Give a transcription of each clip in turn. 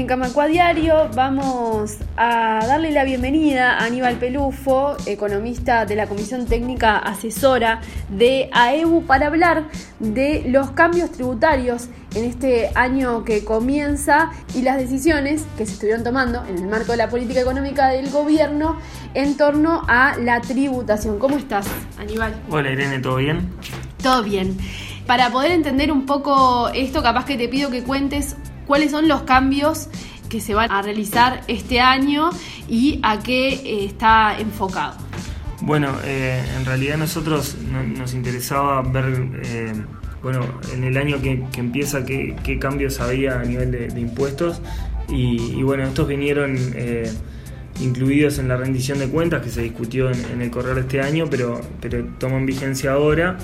en Camacua Diario. Vamos a darle la bienvenida a Aníbal Pelufo, economista de la Comisión Técnica Asesora de AEU, para hablar de los cambios tributarios en este año que comienza y las decisiones que se estuvieron tomando en el marco de la política económica del gobierno en torno a la tributación. ¿Cómo estás, Aníbal? Hola, Irene, ¿todo bien? Todo bien. Para poder entender un poco esto, capaz que te pido que cuentes cuáles son los cambios que se van a realizar este año y a qué eh, está enfocado. Bueno, eh, en realidad nosotros nos interesaba ver, eh, bueno, en el año que, empieza qué, cambios había a nivel de, impuestos y, bueno, estos vinieron incluidos en la rendición de cuentas que se discutió en, el correr de este año, pero toman vigencia ahora.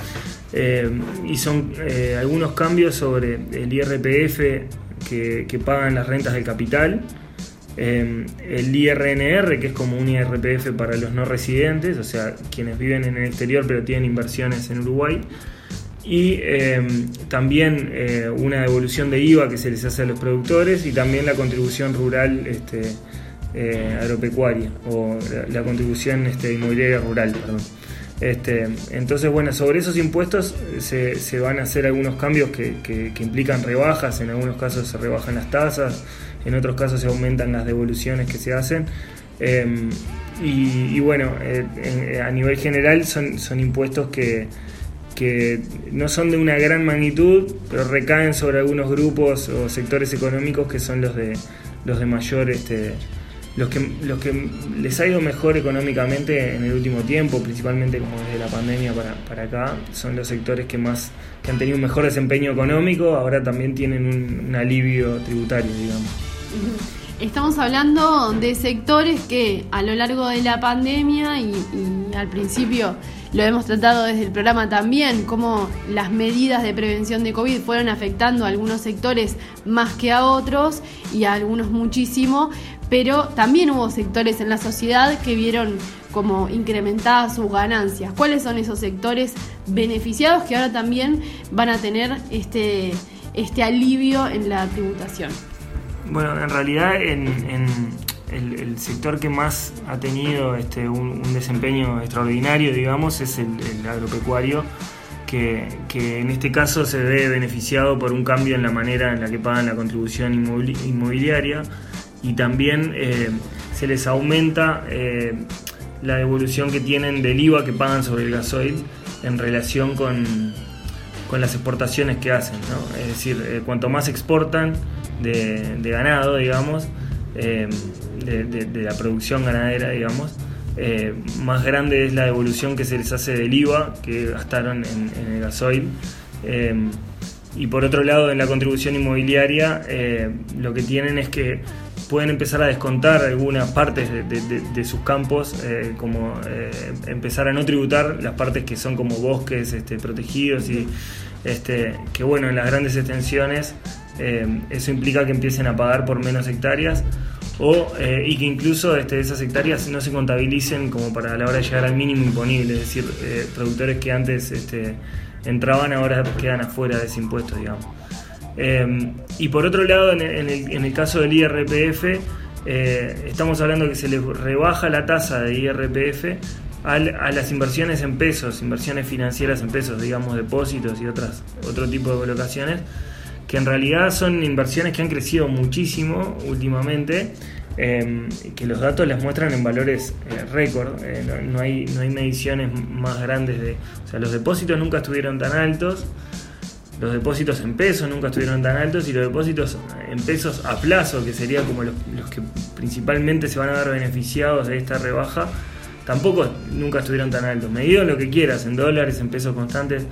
y son algunos cambios sobre el IRPF que, pagan las rentas del capital, em, el IRNR, que es como un IRPF para los no residentes, o sea, quienes viven en el exterior pero tienen inversiones en Uruguay, y em, también eh, una devolución de IVA que se les hace a los productores y también la contribución rural este, eh, agropecuaria o la, contribución este, inmobiliaria rural, perdón. Este, entonces, bueno, sobre esos impuestos se, van a hacer algunos cambios que, implican rebajas, en algunos casos se rebajan las tasas, en otros casos se aumentan las devoluciones que se hacen. Em, y, bueno, eh, a nivel general son, son impuestos que, que no son de una gran magnitud, pero recaen sobre algunos grupos o sectores económicos que son los de, los de mayor... Este, los que, los que les ha ido mejor económicamente en el último tiempo, principalmente como desde la pandemia para, para acá, son los sectores que más que han tenido un mejor desempeño económico, ahora también tienen un, alivio tributario, digamos. Estamos hablando de sectores que a lo largo de la pandemia y, al principio lo hemos tratado desde el programa también, cómo las medidas de prevención de COVID fueron afectando a algunos sectores más que a otros y a algunos muchísimo, pero también hubo sectores en la sociedad que vieron como incrementadas sus ganancias. ¿Cuáles son esos sectores beneficiados que ahora también van a tener este, este alivio en la tributación? Bueno, en realidad el, sector que más ha tenido este, un, desempeño extraordinario, digamos, es el, agropecuario. Que, en este caso se ve beneficiado por un cambio en la manera en la que pagan la contribución inmobiliaria y también eh, se les aumenta eh, la devolución que tienen del IVA que pagan sobre el gasoil en relación con, con las exportaciones que hacen. Es decir, eh, cuanto más exportan de, ganado, digamos, de, la producción ganadera, digamos, más grande es la devolución que se les hace del IVA que gastaron en, el gasoil. y por otro lado, en la contribución inmobiliaria, lo que tienen es que pueden empezar a descontar algunas partes de, sus campos, eh, como eh, empezar a no tributar las partes que son como bosques este, protegidos y este, que bueno, en las grandes extensiones eh, eso implica que empiecen a pagar por menos hectáreas o, y que incluso este, esas hectáreas no se contabilicen como para la hora de llegar al mínimo imponible, es decir, productores que antes este, entraban ahora quedan afuera de ese impuesto, digamos. Em, y por otro lado, en el, caso del IRPF, eh, estamos hablando que se le rebaja la tasa de IRPF a las inversiones en pesos, inversiones financieras en pesos, digamos depósitos y otras, otro tipo de colocaciones, que en realidad son inversiones que han crecido muchísimo últimamente, em, que los datos las muestran en valores eh, récord, eh, no, hay, no hay mediciones más grandes de... O sea, los depósitos nunca estuvieron tan altos, los depósitos en pesos nunca estuvieron tan altos y los depósitos en pesos a plazo, que serían como los, que principalmente se van a ver beneficiados de esta rebaja, tampoco nunca estuvieron tan altos. Medido lo que quieras, en dólares, en pesos constantes.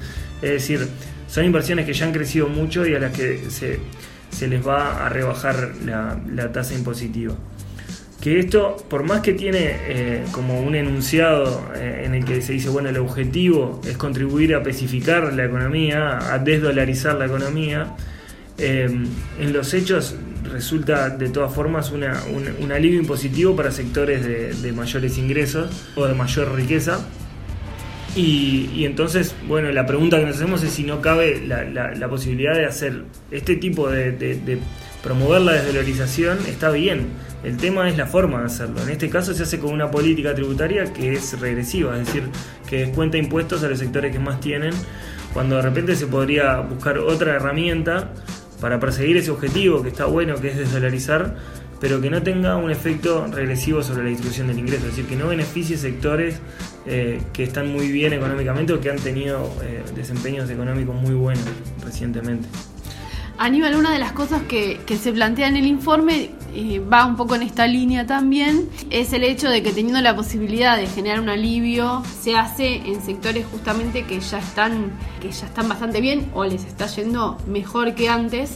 Es decir, son inversiones que ya han crecido mucho y a las que se, les va a rebajar la tasa impositiva que esto, por más que tiene eh, como un enunciado eh, en el que se dice, bueno, el objetivo es contribuir a pacificar la economía, a desdolarizar la economía, eh, en los hechos resulta de todas formas un, alivio impositivo para sectores de, mayores ingresos o de mayor riqueza. Y, entonces, bueno, la pregunta que nos hacemos es si no cabe la, posibilidad de hacer este tipo de promover la desvalorización está bien. El tema es la forma de hacerlo. En este caso se hace con una política tributaria que es regresiva, es decir, que descuenta impuestos a los sectores que más tienen, cuando de repente se podría buscar otra herramienta para perseguir ese objetivo que está bueno, que es desdolarizar, pero que no tenga un efecto regresivo sobre la distribución del ingreso, es decir, que no beneficie sectores eh, que están muy bien económicamente o que han tenido eh, desempeños económicos muy buenos recientemente. Aníbal, una de las cosas que, se plantea en el informe va un poco en esta línea también, es el hecho de que teniendo la posibilidad de generar un alivio, se hace en sectores justamente que ya están, que ya están bastante bien o les está yendo mejor que antes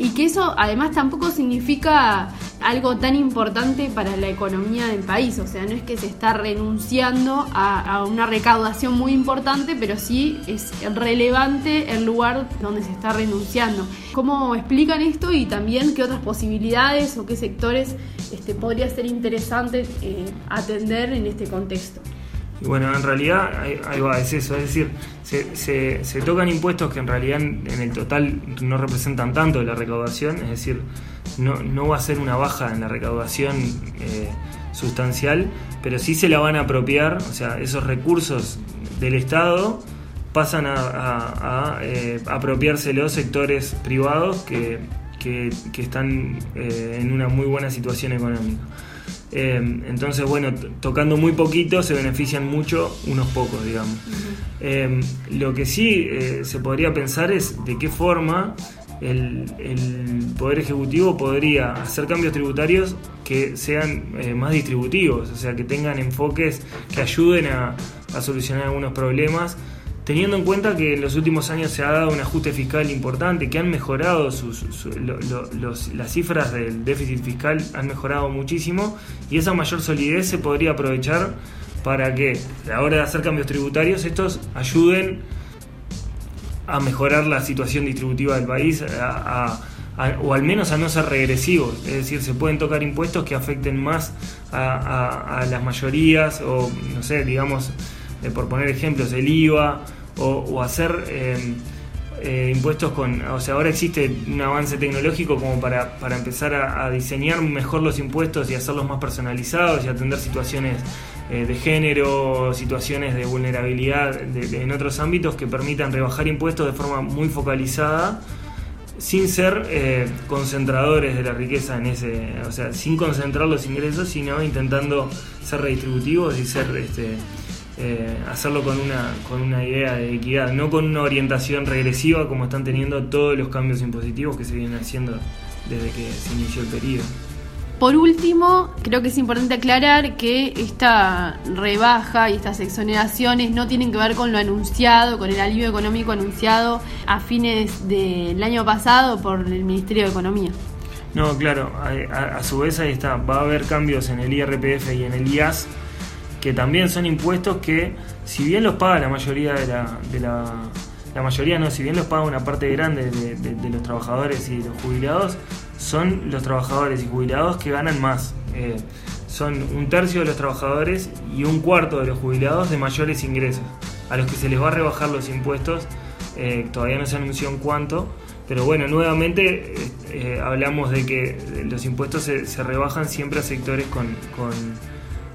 y que eso además tampoco significa algo tan importante para la economía del país, o sea, no es que se está renunciando a, una recaudación muy importante, pero sí es relevante el lugar donde se está renunciando. ¿Cómo explican esto y también qué otras posibilidades o qué sectores este, podría ser interesante eh, atender en este contexto? Y bueno, en realidad ahí va, es eso, es decir, se, se, tocan impuestos que en realidad en, el total no representan tanto de la recaudación, es decir, no, no va a ser una baja en la recaudación eh, sustancial, pero sí se la van a apropiar, o sea, esos recursos del Estado pasan a, a, eh, apropiarse los sectores privados que, que, están eh, en una muy buena situación económica. Em, entonces, bueno, tocando muy poquito se benefician mucho unos pocos, digamos. Em, lo que sí eh, se podría pensar es de qué forma el, Poder Ejecutivo podría hacer cambios tributarios que sean eh, más distributivos, o sea, que tengan enfoques que ayuden a, a solucionar algunos problemas teniendo en cuenta que en los últimos años se ha dado un ajuste fiscal importante, que han mejorado sus, las cifras del déficit fiscal, han mejorado muchísimo y esa mayor solidez se podría aprovechar para que a la hora de hacer cambios tributarios estos ayuden a mejorar la situación distributiva del país o al menos a no ser regresivos. Es decir, se pueden tocar impuestos que afecten más a, a las mayorías o, no sé, digamos, por poner ejemplos, el IVA o, hacer em, eh, impuestos con... O sea, ahora existe un avance tecnológico como para, empezar a, diseñar mejor los impuestos y hacerlos más personalizados y atender situaciones eh, de género, situaciones de vulnerabilidad en otros ámbitos que permitan rebajar impuestos de forma muy focalizada sin ser eh, concentradores de la riqueza en ese, o sea, sin concentrar los ingresos, sino intentando ser redistributivos y ser este, eh, hacerlo con una, con una idea de equidad, no con una orientación regresiva como están teniendo todos los cambios impositivos que se vienen haciendo desde que se inició el periodo. Por último, creo que es importante aclarar que esta rebaja y estas exoneraciones no tienen que ver con lo anunciado, con el alivio económico anunciado a fines del año pasado por el Ministerio de Economía. No, claro, a, su vez ahí está, va a haber cambios en el IRPF y en el IAS que también son impuestos que, si bien los paga la mayoría de la, de la, mayoría no, si bien los paga una parte grande de, los trabajadores y los jubilados, son los trabajadores y jubilados que ganan más. Eh, son un tercio de los trabajadores y un cuarto de los jubilados de mayores ingresos, a los que se les va a rebajar los impuestos, eh, todavía no se anunció en cuánto, pero bueno, nuevamente eh, hablamos de que los impuestos se, rebajan siempre a sectores con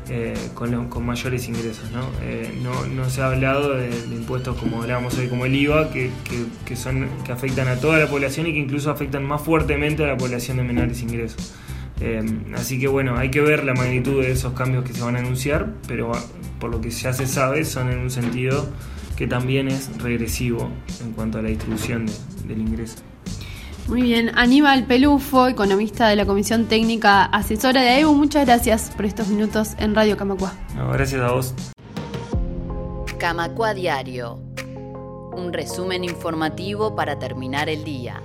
eh, con, con, mayores ingresos. ¿no? Eh, ¿no? ¿no? se ha hablado de, impuestos como hablábamos hoy, como el IVA, que, que, son, que afectan a toda la población y que incluso afectan más fuertemente a la población de menores ingresos. Eh, así que bueno, hay que ver la magnitud de esos cambios que se van a anunciar, pero por lo que ya se sabe son en un sentido que también es regresivo en cuanto a la distribución del ingreso. Muy bien, Aníbal Pelufo, economista de la Comisión Técnica Asesora de AEU, muchas gracias por estos minutos en Radio Camacua. gracias a vos. Camacua Diario, un resumen informativo para terminar el día.